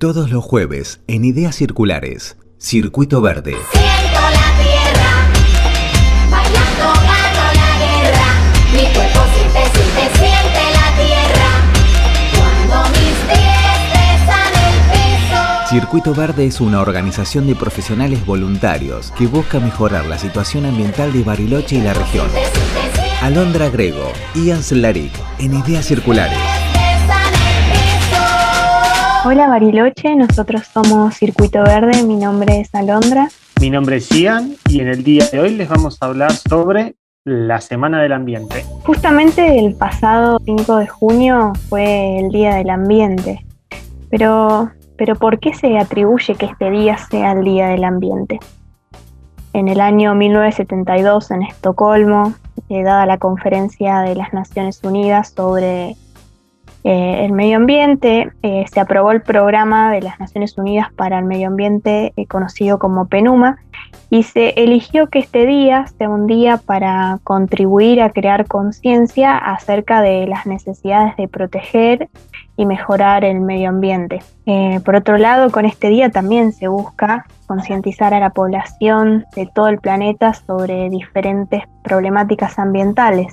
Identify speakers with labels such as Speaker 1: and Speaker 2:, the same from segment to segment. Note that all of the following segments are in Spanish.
Speaker 1: Todos los jueves en Ideas Circulares, Circuito Verde.
Speaker 2: Siento la tierra, bailando gano la guerra. Mi cuerpo siente, siente, siente la tierra. Cuando mis pies besan el piso.
Speaker 1: Circuito Verde es una organización de profesionales voluntarios que busca mejorar la situación ambiental de Bariloche y la región. Alondra Grego, Ian Slaric, en Ideas Circulares.
Speaker 3: Hola Bariloche, nosotros somos Circuito Verde, mi nombre es Alondra.
Speaker 4: Mi nombre es Ian y en el día de hoy les vamos a hablar sobre la Semana del Ambiente.
Speaker 3: Justamente el pasado 5 de junio fue el Día del Ambiente, pero, pero ¿por qué se atribuye que este día sea el Día del Ambiente? En el año 1972 en Estocolmo, eh, dada la conferencia de las Naciones Unidas sobre eh, el medio ambiente, eh, se aprobó el programa de las Naciones Unidas para el Medio Ambiente, eh, conocido como PENUMA, y se eligió que este día sea un día para contribuir a crear conciencia acerca de las necesidades de proteger y mejorar el medio ambiente. Por otro lado, con este día también se busca concientizar a la población de todo el planeta sobre diferentes problemáticas ambientales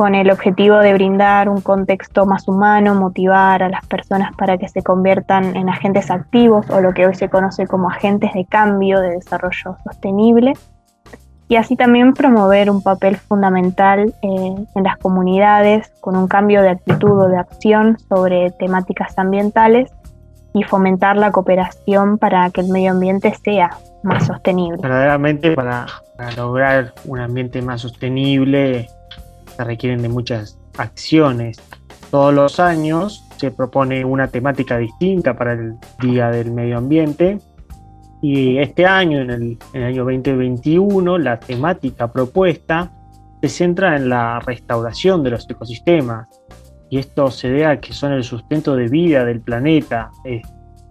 Speaker 3: con el objetivo de brindar un contexto más humano, motivar a las personas para que se conviertan en agentes activos o lo que hoy se conoce como agentes de cambio de desarrollo sostenible y así también promover un papel fundamental eh, en las comunidades con un cambio de actitud o de acción sobre temáticas ambientales y fomentar la cooperación para que el medio ambiente sea más sostenible.
Speaker 4: Verdaderamente para, para lograr un ambiente más sostenible se requieren de muchas acciones. Todos los años se propone una temática distinta para el Día del Medio Ambiente. Y este año, en el, año 2021, la temática propuesta se centra en la restauración de los ecosistemas. Y esto se debe a que son el sustento de vida del planeta, es,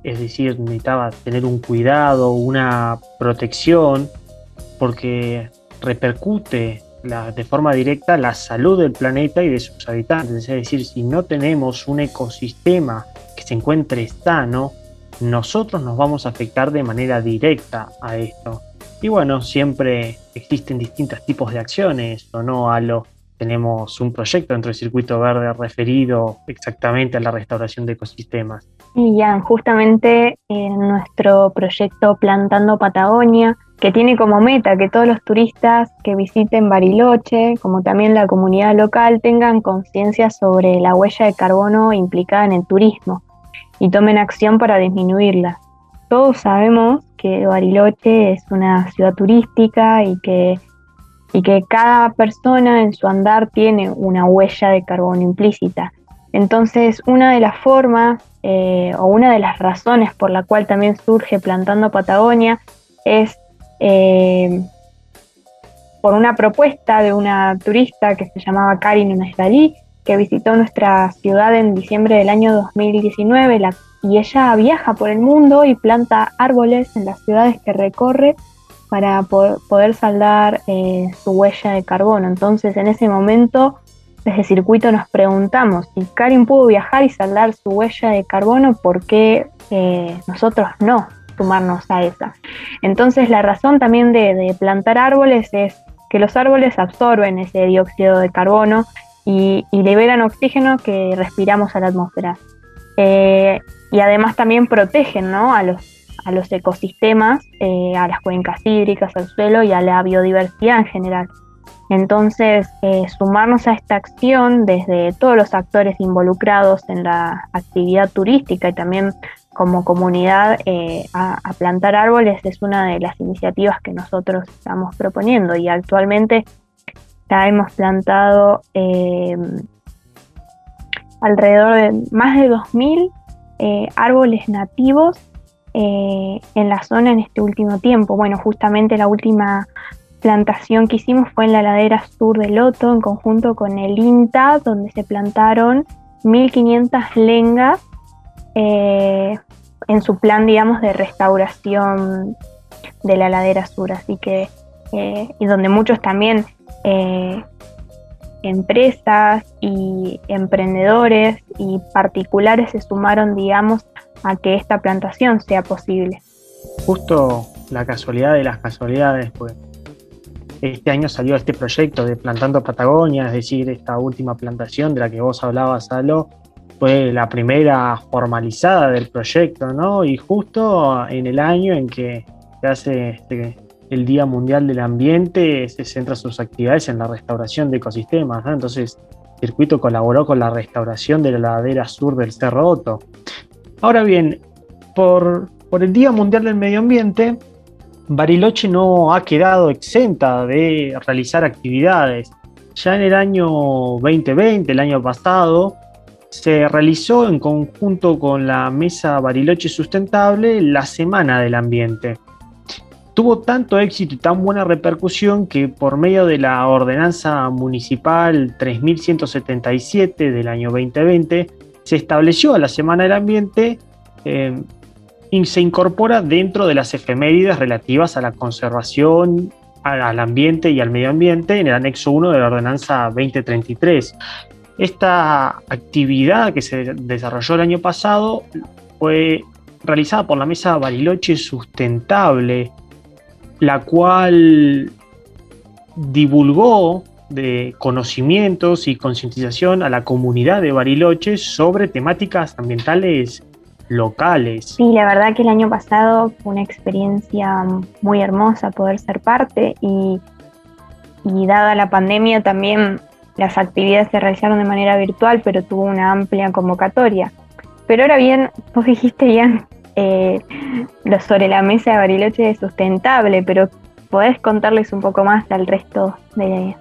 Speaker 4: es decir, necesitaba tener un cuidado, una protección, porque repercute de forma directa la salud del planeta y de sus habitantes. Es decir, si no tenemos un ecosistema que se encuentre sano, nosotros nos vamos a afectar de manera directa a esto. Y bueno, siempre existen distintos tipos de acciones, o no, Alo. Tenemos un proyecto dentro del circuito verde referido exactamente a la restauración de ecosistemas.
Speaker 3: Y ya, justamente en nuestro proyecto Plantando Patagonia, que tiene como meta que todos los turistas que visiten Bariloche, como también la comunidad local, tengan conciencia sobre la huella de carbono implicada en el turismo y tomen acción para disminuirla. Todos sabemos que Bariloche es una ciudad turística y que, y que cada persona en su andar tiene una huella de carbono implícita. Entonces, una de las formas eh, o una de las razones por la cual también surge Plantando Patagonia es eh, por una propuesta de una turista que se llamaba Karin Unasdalí, que visitó nuestra ciudad en diciembre del año 2019 la- y ella viaja por el mundo y planta árboles en las ciudades que recorre para po- poder saldar eh, su huella de carbono. Entonces, en ese momento, desde Circuito nos preguntamos si Karin pudo viajar y saldar su huella de carbono, ¿por qué eh, nosotros no sumarnos a esa? Entonces, la razón también de, plantar árboles es que los árboles absorben ese dióxido de carbono y, liberan oxígeno que respiramos a la atmósfera. Eh, y además también protegen ¿no? a, los, a ecosistemas, eh, a las cuencas hídricas, al suelo y a la biodiversidad en general. Entonces, eh, sumarnos a esta acción desde todos los actores involucrados en la actividad turística y también como comunidad eh, a, plantar árboles es una de las iniciativas que nosotros estamos proponiendo y actualmente ya hemos plantado eh, alrededor de más de 2.000 eh, árboles nativos en la zona en este último tiempo. Bueno, justamente la última plantación que hicimos fue en la ladera sur del Loto, en conjunto con el INTA, donde se plantaron 1.500 lengas en su plan, digamos, de restauración de la ladera sur. Así que, eh, y donde muchos también eh, empresas y emprendedores y particulares se sumaron, digamos, a que esta plantación sea posible.
Speaker 4: Justo la casualidad de las casualidades, pues este año salió este proyecto de Plantando Patagonia, es decir, esta última plantación de la que vos hablabas, Alo, fue la primera formalizada del proyecto, ¿no? Y justo en el año en que se hace este, el Día Mundial del Ambiente, se centra sus actividades en la restauración de ecosistemas, ¿no? Entonces, el circuito colaboró con la restauración de la ladera sur del Cerro Otto. Ahora bien, por, por el Día Mundial del Medio Ambiente, Bariloche no ha quedado exenta de realizar actividades. Ya en el año 2020, el año pasado, se realizó en conjunto con la Mesa Bariloche Sustentable la Semana del Ambiente. Tuvo tanto éxito y tan buena repercusión que por medio de la Ordenanza Municipal 3177 del año 2020 se estableció a la Semana del Ambiente eh, y se incorpora dentro de las efemérides relativas a la conservación, al ambiente y al medio ambiente en el anexo 1 de la ordenanza 2033. Esta actividad que se desarrolló el año pasado fue realizada por la Mesa Bariloche Sustentable, la cual divulgó de conocimientos y concientización a la comunidad de Bariloche sobre temáticas ambientales locales.
Speaker 3: Sí, la verdad que el año pasado fue una experiencia muy hermosa poder ser parte y, y dada la pandemia también las actividades se realizaron de manera virtual, pero tuvo una amplia convocatoria. Pero ahora bien, vos dijiste bien eh, sobre la mesa de Bariloche sustentable, pero podés contarles un poco más al resto de,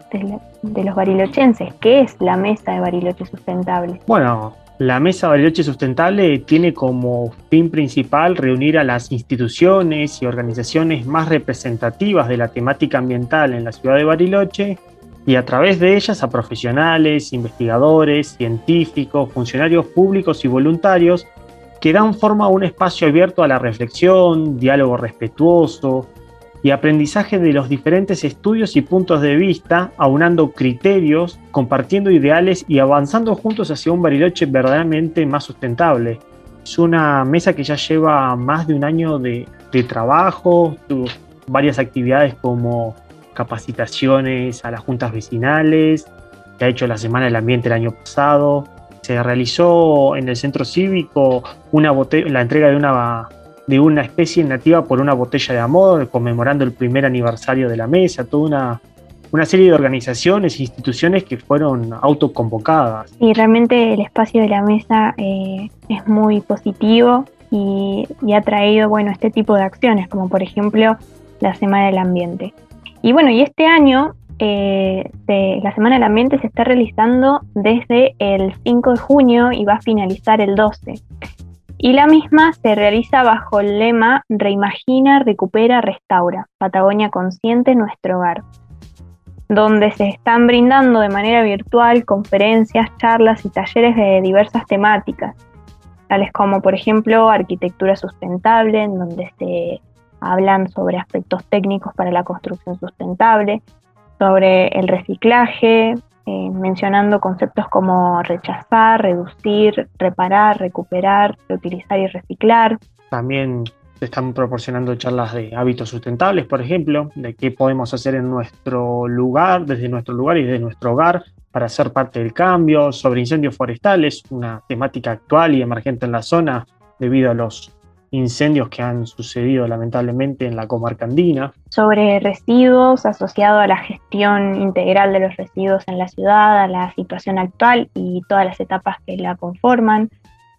Speaker 3: de los barilochenses. ¿Qué es la mesa de Bariloche sustentable?
Speaker 4: Bueno, la Mesa Bariloche Sustentable tiene como fin principal reunir a las instituciones y organizaciones más representativas de la temática ambiental en la ciudad de Bariloche y a través de ellas a profesionales, investigadores, científicos, funcionarios públicos y voluntarios que dan forma a un espacio abierto a la reflexión, diálogo respetuoso, y aprendizaje de los diferentes estudios y puntos de vista, aunando criterios, compartiendo ideales y avanzando juntos hacia un Bariloche verdaderamente más sustentable. Es una mesa que ya lleva más de un año de, trabajo, tuvo varias actividades como capacitaciones a las juntas vecinales, que ha hecho la Semana del Ambiente el año pasado. Se realizó en el centro cívico una la entrega de una de una especie nativa por una botella de amor, conmemorando el primer aniversario de la mesa, toda una, una serie de organizaciones e instituciones que fueron autoconvocadas.
Speaker 3: Y realmente el espacio de la mesa eh, es muy positivo y, ha traído bueno, este tipo de acciones, como por ejemplo la Semana del Ambiente. Y bueno, y este año eh, la Semana del Ambiente se está realizando desde el 5 de junio y va a finalizar el 12 y la misma se realiza bajo el lema Reimagina, recupera, restaura, Patagonia Consciente, nuestro hogar, donde se están brindando de manera virtual conferencias, charlas y talleres de diversas temáticas, tales como por ejemplo arquitectura sustentable, en donde se hablan sobre aspectos técnicos para la construcción sustentable, sobre el reciclaje, eh, mencionando conceptos como rechazar, reducir, reparar, recuperar, reutilizar y reciclar.
Speaker 4: También se están proporcionando charlas de hábitos sustentables, por ejemplo, de qué podemos hacer en nuestro lugar, desde nuestro lugar y desde nuestro hogar para ser parte del cambio, sobre incendios forestales, una temática actual y emergente en la zona debido a los incendios que han sucedido lamentablemente en la comarca andina.
Speaker 3: Sobre residuos asociado a la gestión integral de los residuos en la ciudad, a la situación actual y todas las etapas que la conforman.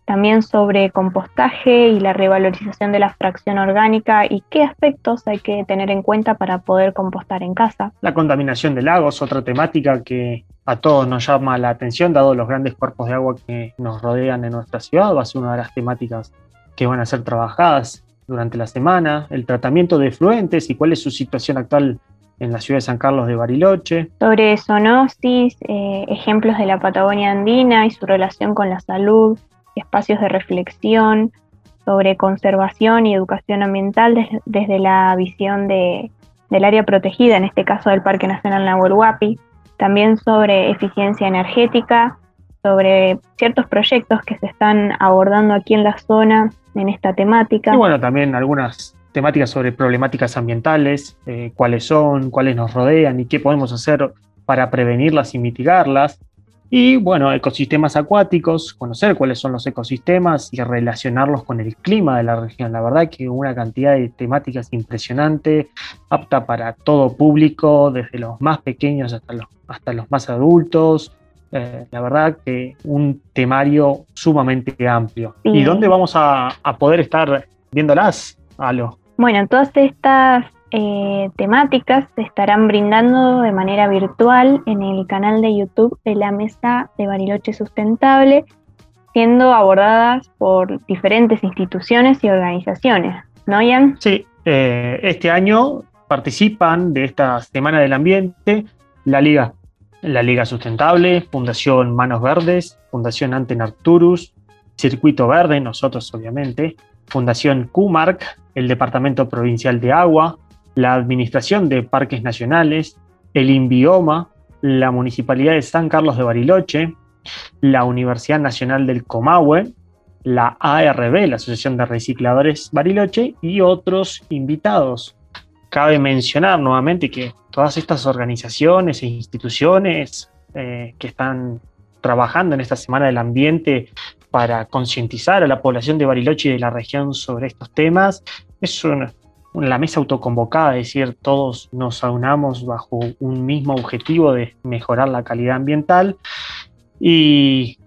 Speaker 3: También sobre compostaje y la revalorización de la fracción orgánica y qué aspectos hay que tener en cuenta para poder compostar en casa.
Speaker 4: La contaminación de lagos, otra temática que a todos nos llama la atención, dado los grandes cuerpos de agua que nos rodean en nuestra ciudad, va a ser una de las temáticas que van a ser trabajadas durante la semana, el tratamiento de fluentes y cuál es su situación actual en la ciudad de San Carlos de Bariloche.
Speaker 3: Sobre zoonosis, eh, ejemplos de la Patagonia andina y su relación con la salud, espacios de reflexión, sobre conservación y educación ambiental desde la visión de, del área protegida, en este caso del Parque Nacional Nahuel Huapi, también sobre eficiencia energética, sobre ciertos proyectos que se están abordando aquí en la zona en esta temática.
Speaker 4: Y bueno, también algunas temáticas sobre problemáticas ambientales, eh, cuáles son, cuáles nos rodean y qué podemos hacer para prevenirlas y mitigarlas. Y bueno, ecosistemas acuáticos, conocer cuáles son los ecosistemas y relacionarlos con el clima de la región. La verdad que una cantidad de temáticas impresionante, apta para todo público, desde los más pequeños hasta los, hasta los más adultos. Eh, la verdad que un temario sumamente amplio.
Speaker 3: Sí.
Speaker 4: ¿Y dónde vamos a, a poder estar viéndolas, Alo?
Speaker 3: Bueno, todas estas eh, temáticas se estarán brindando de manera virtual en el canal de YouTube de la Mesa de Bariloche Sustentable, siendo abordadas por diferentes instituciones y organizaciones. ¿No, Ian?
Speaker 4: Sí, eh, este año participan de esta Semana del Ambiente la Liga, la Liga Sustentable, Fundación Manos Verdes, Fundación Anten Arturus, Circuito Verde, nosotros obviamente, Fundación QMARC, el Departamento Provincial de Agua, la Administración de Parques Nacionales, el INVIOMA, la Municipalidad de San Carlos de Bariloche, la Universidad Nacional del Comahue, la ARB, la Asociación de Recicladores Bariloche, y otros invitados. Cabe mencionar nuevamente que todas estas organizaciones e instituciones eh, que están trabajando en esta Semana del Ambiente para concientizar a la población de Bariloche y de la región sobre estos temas, es una, la mesa autoconvocada, es decir, todos nos aunamos bajo un mismo objetivo de mejorar la calidad ambiental. Y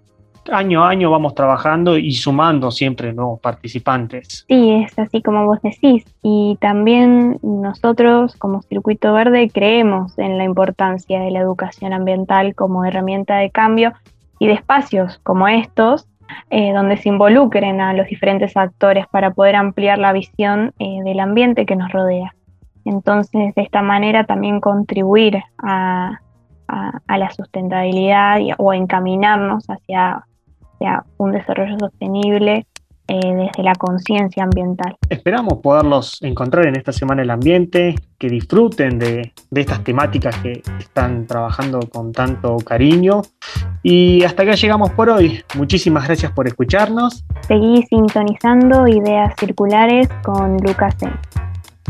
Speaker 4: año a año vamos trabajando y sumando siempre nuevos participantes.
Speaker 3: Sí, es así como vos decís. Y también nosotros como Circuito Verde creemos en la importancia de la educación ambiental como herramienta de cambio y de espacios como estos, eh, donde se involucren a los diferentes actores para poder ampliar la visión eh, del ambiente que nos rodea. Entonces, de esta manera también contribuir a, la sustentabilidad o encaminarnos hacia, hacia un desarrollo sostenible eh, desde la conciencia ambiental.
Speaker 4: Esperamos poderlos encontrar en esta Semana del Ambiente, que disfruten de, de estas temáticas que están trabajando con tanto cariño. Y hasta acá llegamos por hoy. Muchísimas gracias por escucharnos.
Speaker 3: Seguí sintonizando ideas circulares con Lucas Sen.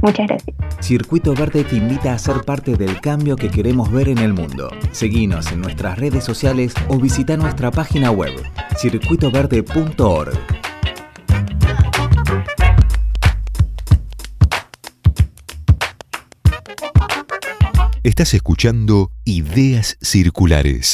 Speaker 3: Muchas gracias.
Speaker 1: Circuito Verde te invita a ser parte del cambio que queremos ver en el mundo. Seguinos en nuestras redes sociales o visita nuestra página web circuitoverde.org.
Speaker 5: Estás escuchando Ideas Circulares.